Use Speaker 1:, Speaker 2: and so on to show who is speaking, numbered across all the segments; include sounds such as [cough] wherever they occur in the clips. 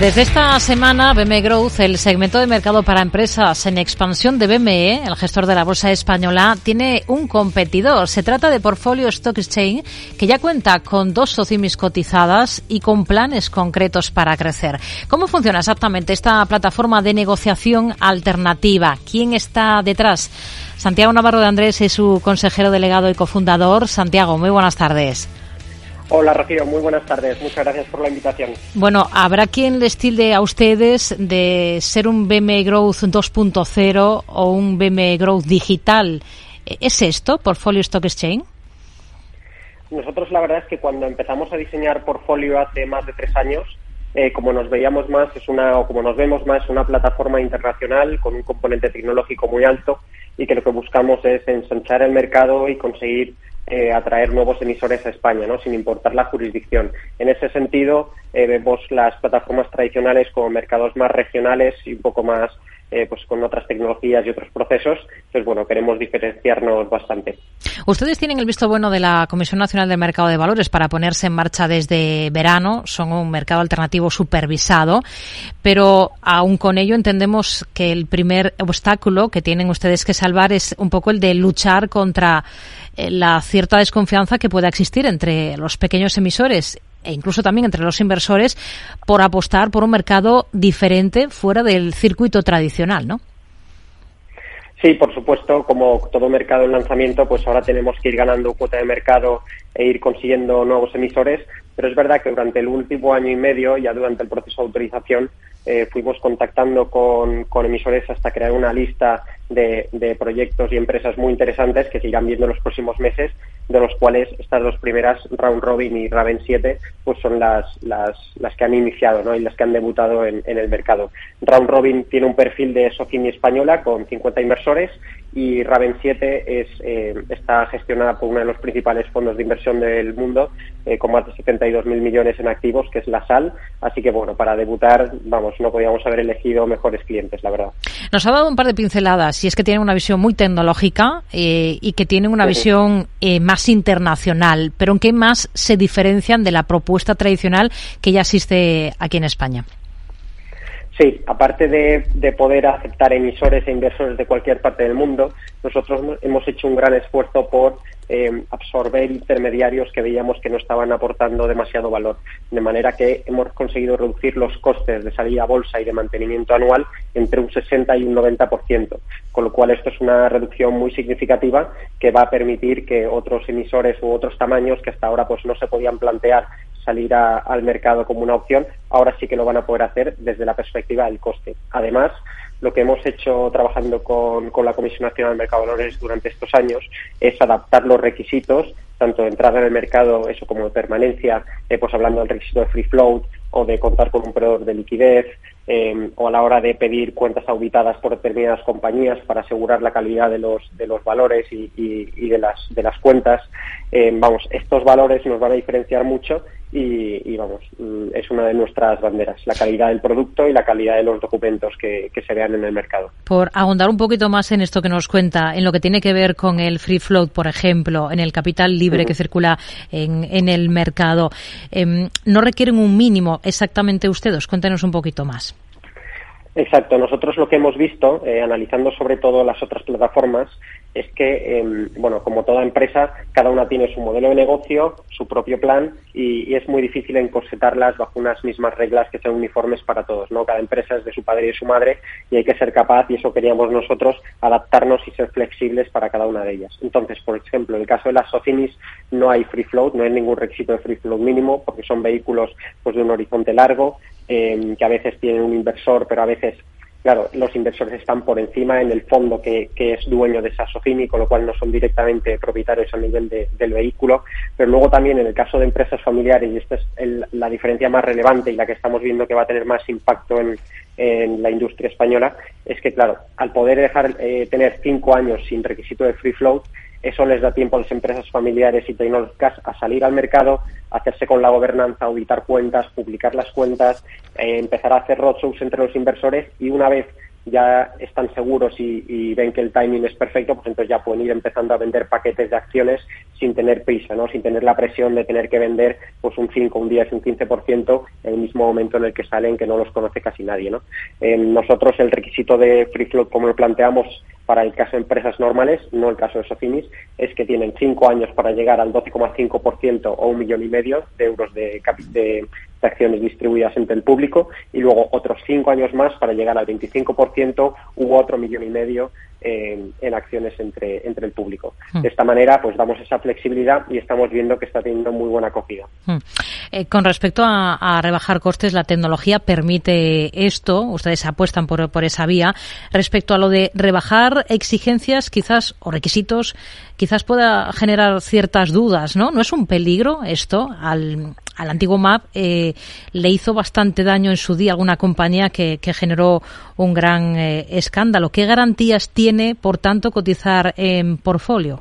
Speaker 1: Desde esta semana, BME Growth, el segmento de mercado para empresas en expansión de BME, el gestor de la bolsa española, tiene un competidor. Se trata de Portfolio Stock Exchange, que ya cuenta con dos socimis cotizadas y con planes concretos para crecer. ¿Cómo funciona exactamente esta plataforma de negociación alternativa? ¿Quién está detrás? Santiago Navarro de Andrés es su consejero delegado y cofundador. Santiago, muy buenas tardes.
Speaker 2: Hola Rocío, muy buenas tardes. Muchas gracias por la invitación.
Speaker 1: Bueno, ¿habrá quien les tilde a ustedes de ser un BME Growth 2.0 o un BME Growth digital? ¿Es esto, Portfolio Stock Exchange?
Speaker 2: Nosotros la verdad es que cuando empezamos a diseñar Portfolio hace más de tres años, eh, como nos veíamos más, es una, o como nos vemos más, una plataforma internacional con un componente tecnológico muy alto y que lo que buscamos es ensanchar el mercado y conseguir eh, atraer nuevos emisores a España, ¿no? sin importar la jurisdicción. En ese sentido, eh, vemos las plataformas tradicionales como mercados más regionales y un poco más eh, pues con otras tecnologías y otros procesos. Entonces, bueno, queremos diferenciarnos bastante.
Speaker 1: Ustedes tienen el visto bueno de la Comisión Nacional del Mercado de Valores para ponerse en marcha desde verano. Son un mercado alternativo supervisado, pero aún con ello entendemos que el primer obstáculo que tienen ustedes que salvar es un poco el de luchar contra eh, la cierta desconfianza que pueda existir entre los pequeños emisores e incluso también entre los inversores por apostar por un mercado diferente fuera del circuito tradicional, ¿no?
Speaker 2: Sí, por supuesto, como todo mercado en lanzamiento, pues ahora tenemos que ir ganando cuota de mercado e ir consiguiendo nuevos emisores, pero es verdad que durante el último año y medio, ya durante el proceso de autorización, eh, fuimos contactando con, emisores hasta crear una lista de, proyectos y empresas muy interesantes que se irán viendo en los próximos meses, de los cuales estas dos primeras, Round Robin y Raven 7, pues son las, las, las que han iniciado ¿no? y las que han debutado en, el mercado. Round Robin tiene un perfil de Socini española con 50 inversores y Raven 7 es, eh, está gestionada por uno de los principales fondos de inversión del mundo, eh, con más de 72.000 millones en activos, que es la SAL. Así que, bueno, para debutar, vamos, no podíamos haber elegido mejores clientes, la verdad.
Speaker 1: Nos ha dado un par de pinceladas, y es que tienen una visión muy tecnológica eh, y que tienen una visión más internacional. Pero ¿en qué más se diferencian de la propuesta tradicional que ya existe aquí en España?
Speaker 2: Sí, aparte de, poder aceptar emisores e inversores de cualquier parte del mundo, nosotros hemos hecho un gran esfuerzo por eh, absorber intermediarios que veíamos que no estaban aportando demasiado valor. De manera que hemos conseguido reducir los costes de salida a bolsa y de mantenimiento anual entre un 60 y un 90%, con lo cual esto es una reducción muy significativa que va a permitir que otros emisores u otros tamaños que hasta ahora pues no se podían plantear salir al mercado como una opción, ahora sí que lo van a poder hacer desde la perspectiva del coste. Además, lo que hemos hecho trabajando con, la Comisión Nacional del Mercado de Valores durante estos años es adaptar los requisitos, tanto de entrada en el mercado, eso como de permanencia, eh, pues hablando del requisito de free float o de contar con un proveedor de liquidez, eh, o a la hora de pedir cuentas auditadas por determinadas compañías para asegurar la calidad de los, de los valores y, de, las, de las cuentas. Eh, vamos, estos valores nos van a diferenciar mucho y, vamos, mm, es una de nuestras banderas, la calidad del producto y la calidad de los documentos que, se vean en el mercado.
Speaker 1: Por ahondar un poquito más en esto que nos cuenta, en lo que tiene que ver con el free float, por ejemplo, en el capital libre que circula en, en el mercado, em, ¿no requieren un mínimo exactamente ustedes? Cuéntenos un poquito más.
Speaker 2: Exacto. Nosotros lo que hemos visto, eh, analizando sobre todo las otras plataformas, es que, em, bueno, como toda empresa, cada una tiene su modelo de negocio, su propio plan y, es muy difícil encorsetarlas bajo unas mismas reglas que sean uniformes para todos, ¿no? Cada empresa es de su padre y de su madre y hay que ser capaz, y eso queríamos nosotros, adaptarnos y ser flexibles para cada una de ellas. Entonces, por ejemplo, en el caso de las Socinis no hay free float, no hay ningún requisito de free float mínimo porque son vehículos pues, de un horizonte largo, em, que a veces tienen un inversor, pero a veces claro, los inversores están por encima en el fondo que, es dueño de esa con lo cual no son directamente propietarios a nivel del vehículo. Pero luego también en el caso de empresas familiares, y esta es la diferencia más relevante y la que estamos viendo que va a tener más impacto en, la industria española, es que, claro, al poder dejar eh, tener cinco años sin requisito de free float, eso les da tiempo a las empresas familiares y tecnológicas a salir al mercado, hacerse con la gobernanza, auditar cuentas, publicar las cuentas, eh, empezar a hacer roadshows entre los inversores y una vez ya están seguros y, ven que el timing es perfecto, pues entonces ya pueden ir empezando a vender paquetes de acciones sin tener prisa, ¿no? sin tener la presión de tener que vender pues un 5, un 10, un 15% en el mismo momento en el que salen, que no los conoce casi nadie. ¿no? nosotros el requisito de free float, como lo planteamos para el caso de empresas normales, no el caso de Socinis, es que tienen cinco años para llegar al 12,5% o un millón y medio de euros de, de, acciones distribuidas entre el público y luego otros cinco años más para llegar al 25% u otro millón y medio en, acciones entre, entre el público. Hmm. De esta manera, pues damos esa flexibilidad y estamos viendo que está teniendo muy buena acogida. Hmm.
Speaker 1: Eh, con respecto a, rebajar costes, la tecnología permite esto, ustedes apuestan por, por esa vía. Respecto a lo de rebajar exigencias, quizás, o requisitos, quizás pueda generar ciertas dudas, ¿no? ¿No es un peligro esto al, al antiguo MAP? Eh, le hizo bastante daño en su día alguna compañía que, generó un gran eh, escándalo. ¿Qué garantías tiene, por tanto, cotizar en portfolio?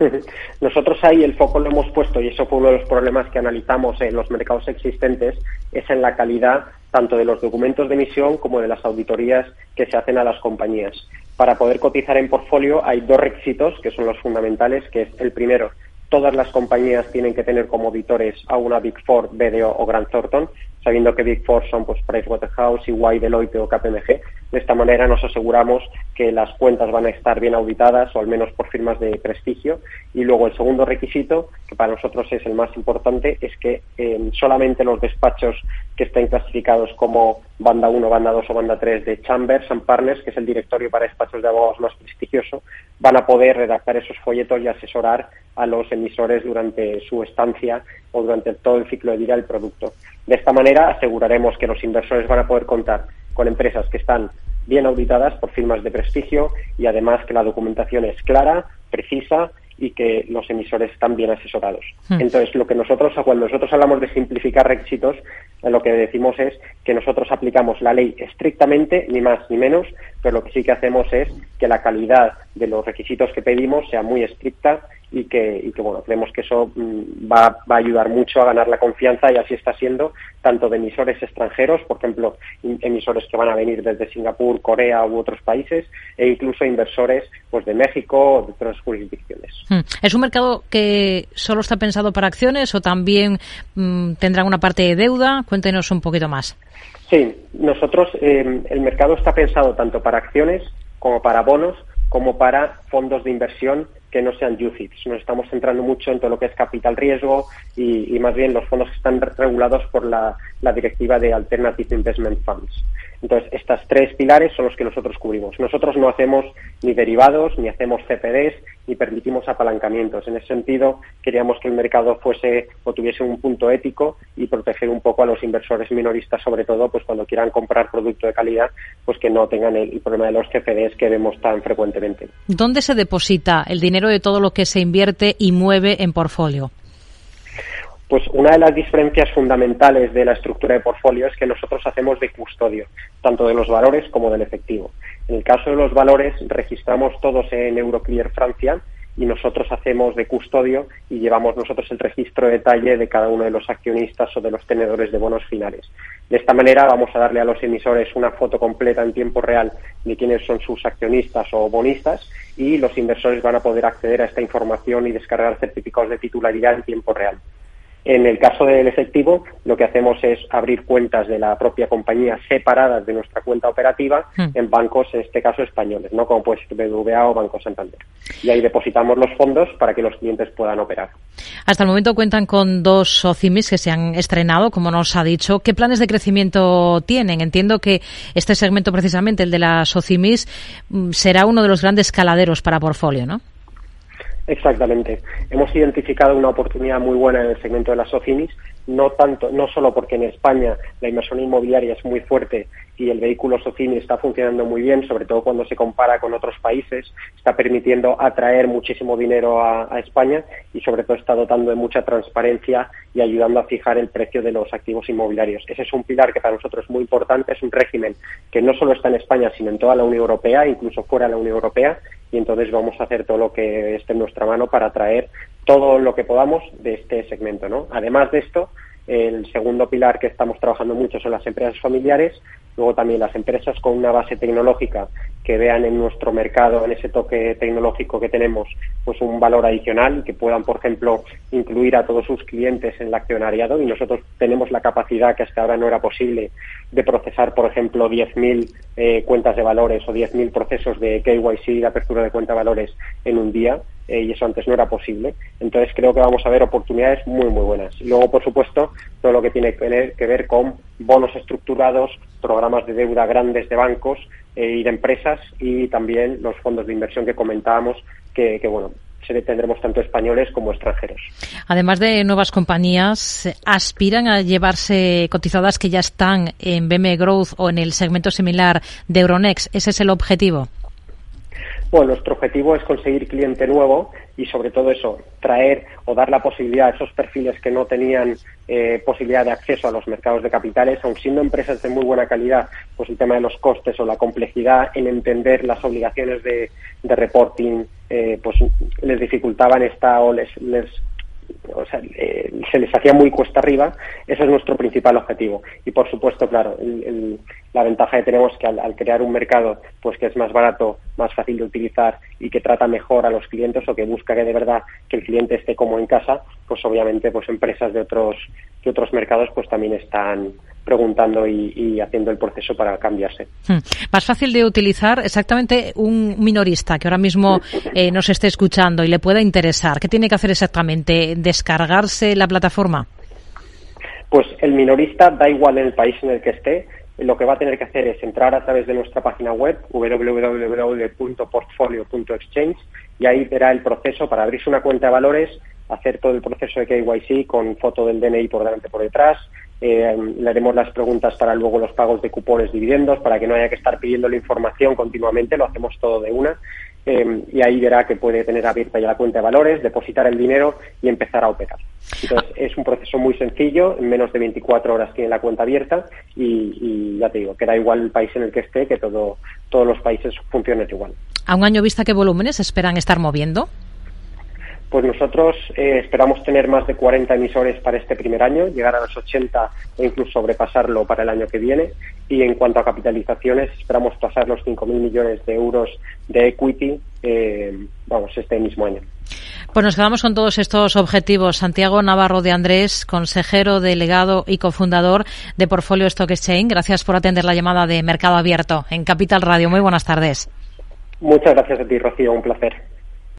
Speaker 1: [laughs]
Speaker 2: Nosotros ahí el foco lo hemos puesto, y eso fue uno de los problemas que analizamos en los mercados existentes, es en la calidad tanto de los documentos de emisión como de las auditorías que se hacen a las compañías. Para poder cotizar en portfolio hay dos requisitos que son los fundamentales, que es el primero, todas las compañías tienen que tener como auditores a una Big Four, BDO o Grant Thornton, sabiendo que Big Four son pues Pricewaterhouse, EY, Deloitte o KPMG. De esta manera nos aseguramos que las cuentas van a estar bien auditadas o al menos por firmas de prestigio. Y luego el segundo requisito, que para nosotros es el más importante, es que eh, solamente los despachos que estén clasificados como banda 1, banda 2 o banda 3 de Chambers and Partners, que es el directorio para despachos de abogados más prestigioso, van a poder redactar esos folletos y asesorar a los emisores durante su estancia o durante todo el ciclo de vida del producto. De esta manera aseguraremos que los inversores van a poder contar con empresas que están bien auditadas por firmas de prestigio y además que la documentación es clara, precisa y que los emisores están bien asesorados. Hmm. Entonces, lo que nosotros, cuando nosotros hablamos de simplificar requisitos, lo que decimos es que nosotros aplicamos la ley estrictamente, ni más ni menos, pero lo que sí que hacemos es que la calidad de los requisitos que pedimos sea muy estricta y que, y que bueno, creemos que eso mm, va, va, a ayudar mucho a ganar la confianza y así está siendo tanto de emisores extranjeros, por ejemplo, emisores que van a venir desde Singapur, Corea u otros países, e incluso inversores pues de México o de otras jurisdicciones.
Speaker 1: Hmm. ¿Es un mercado que solo está pensado para acciones o también mm, tendrá una parte de deuda? Cuéntenos un poquito más.
Speaker 2: Sí, nosotros eh, el mercado está pensado tanto para acciones como para bonos como para fondos de inversión que no sean UCITS. Nos estamos centrando mucho en todo lo que es capital riesgo y, más bien los fondos que están regulados por la, la, directiva de Alternative Investment Funds. Entonces, estas tres pilares son los que nosotros cubrimos. Nosotros no hacemos ni derivados, ni hacemos CPDs, ni permitimos apalancamientos. En ese sentido, queríamos que el mercado fuese o tuviese un punto ético y proteger un poco a los inversores minoristas, sobre todo, pues cuando quieran comprar producto de calidad, pues que no tengan el, problema de los CPDs que vemos tan frecuentemente.
Speaker 1: ¿Dónde se deposita el dinero de todo lo que se invierte y mueve en portfolio?
Speaker 2: Pues una de las diferencias fundamentales de la estructura de portfolio es que nosotros hacemos de custodio, tanto de los valores como del efectivo. En el caso de los valores, registramos todos en Euroclear Francia y nosotros hacemos de custodio y llevamos nosotros el registro de detalle de cada uno de los accionistas o de los tenedores de bonos finales. De esta manera vamos a darle a los emisores una foto completa en tiempo real de quiénes son sus accionistas o bonistas y los inversores van a poder acceder a esta información y descargar certificados de titularidad en tiempo real. En el caso del efectivo, lo que hacemos es abrir cuentas de la propia compañía separadas de nuestra cuenta operativa hmm. en bancos, en este caso españoles, ¿no? como puede ser BBVA o Banco Santander. Y ahí depositamos los fondos para que los clientes puedan operar.
Speaker 1: Hasta el momento cuentan con dos SOCIMIS que se han estrenado, como nos ha dicho. ¿Qué planes de crecimiento tienen? Entiendo que este segmento, precisamente el de las SOCIMIS, mm, será uno de los grandes caladeros para portfolio, ¿no?
Speaker 2: Exactamente. Hemos identificado una oportunidad muy buena en el segmento de las SOCIMIS, no tanto, no solo porque en España la inversión inmobiliaria es muy fuerte y el vehículo SOCIMI está funcionando muy bien, sobre todo cuando se compara con otros países, está permitiendo atraer muchísimo dinero a, a España y sobre todo está dotando de mucha transparencia y ayudando a fijar el precio de los activos inmobiliarios. Ese es un pilar que para nosotros es muy importante, es un régimen que no solo está en España, sino en toda la Unión Europea, incluso fuera de la Unión Europea, y entonces vamos a hacer todo lo que esté en nuestra mano para atraer todo lo que podamos de este segmento. ¿no? Además de esto, El segundo pilar que estamos trabajando mucho son las empresas familiares, luego también las empresas con una base tecnológica que vean en nuestro mercado, en ese toque tecnológico que tenemos, pues un valor adicional y que puedan, por ejemplo, incluir a todos sus clientes en el accionariado y nosotros tenemos la capacidad que hasta ahora no era posible de procesar, por ejemplo, 10.000 eh, cuentas de valores o 10.000 procesos de KYC, de apertura de cuenta de valores en un día eh, y eso antes no era posible. Entonces creo que vamos a ver oportunidades muy, muy buenas. Luego, por supuesto, todo lo que tiene que ver con bonos estructurados, programas de deuda grandes de bancos eh, y de empresas y también los fondos de inversión que comentábamos que, que bueno, tendremos tanto españoles como extranjeros.
Speaker 1: Además de nuevas compañías, ¿aspiran a llevarse cotizadas que ya están en BM Growth o en el segmento similar de Euronext? ¿Ese es el objetivo?
Speaker 2: Bueno, nuestro objetivo es conseguir cliente nuevo y sobre todo eso, traer o dar la posibilidad a esos perfiles que no tenían eh, posibilidad de acceso a los mercados de capitales, aun siendo empresas de muy buena calidad, pues el tema de los costes o la complejidad en entender las obligaciones de, reporting, eh, pues les dificultaban esta o les, les o sea, eh, se les hacía muy cuesta arriba, ese es nuestro principal objetivo. Y por supuesto, claro, la ventaja que tenemos es que al, crear un mercado pues que es más barato, más fácil de utilizar y que trata mejor a los clientes o que busca que de verdad que el cliente esté como en casa, pues obviamente pues empresas de otros, de otros mercados pues también están preguntando y, haciendo el proceso para cambiarse.
Speaker 1: Hmm. Más fácil de utilizar exactamente un minorista que ahora mismo eh, nos esté escuchando y le pueda interesar. ¿Qué tiene que hacer exactamente? ¿Descargarse la plataforma?
Speaker 2: Pues el minorista da igual en el país en el que esté. Lo que va a tener que hacer es entrar a través de nuestra página web www.portfolio.exchange y ahí verá el proceso para abrirse una cuenta de valores, hacer todo el proceso de KYC con foto del DNI por delante y por detrás, eh, le haremos las preguntas para luego los pagos de cupones, dividendos, para que no haya que estar pidiendo la información continuamente, lo hacemos todo de una. Eh, y ahí verá que puede tener abierta ya la cuenta de valores, depositar el dinero y empezar a operar. Entonces, es un proceso muy sencillo, en menos de 24 horas tiene la cuenta abierta y, ya te digo, que da igual el país en el que esté, que todo, todos los países funcionen igual.
Speaker 1: ¿A un año vista qué volúmenes esperan estar moviendo?
Speaker 2: Pues nosotros eh, esperamos tener más de 40 emisores para este primer año, llegar a los 80 e incluso sobrepasarlo para el año que viene. Y en cuanto a capitalizaciones, esperamos pasar los 5.000 millones de euros de equity, eh, vamos, este mismo año.
Speaker 1: Pues nos quedamos con todos estos objetivos. Santiago Navarro de Andrés, consejero, delegado y cofundador de Portfolio Stock Exchange. Gracias por atender la llamada de Mercado Abierto en Capital Radio. Muy buenas tardes.
Speaker 2: Muchas gracias a ti, Rocío. Un placer.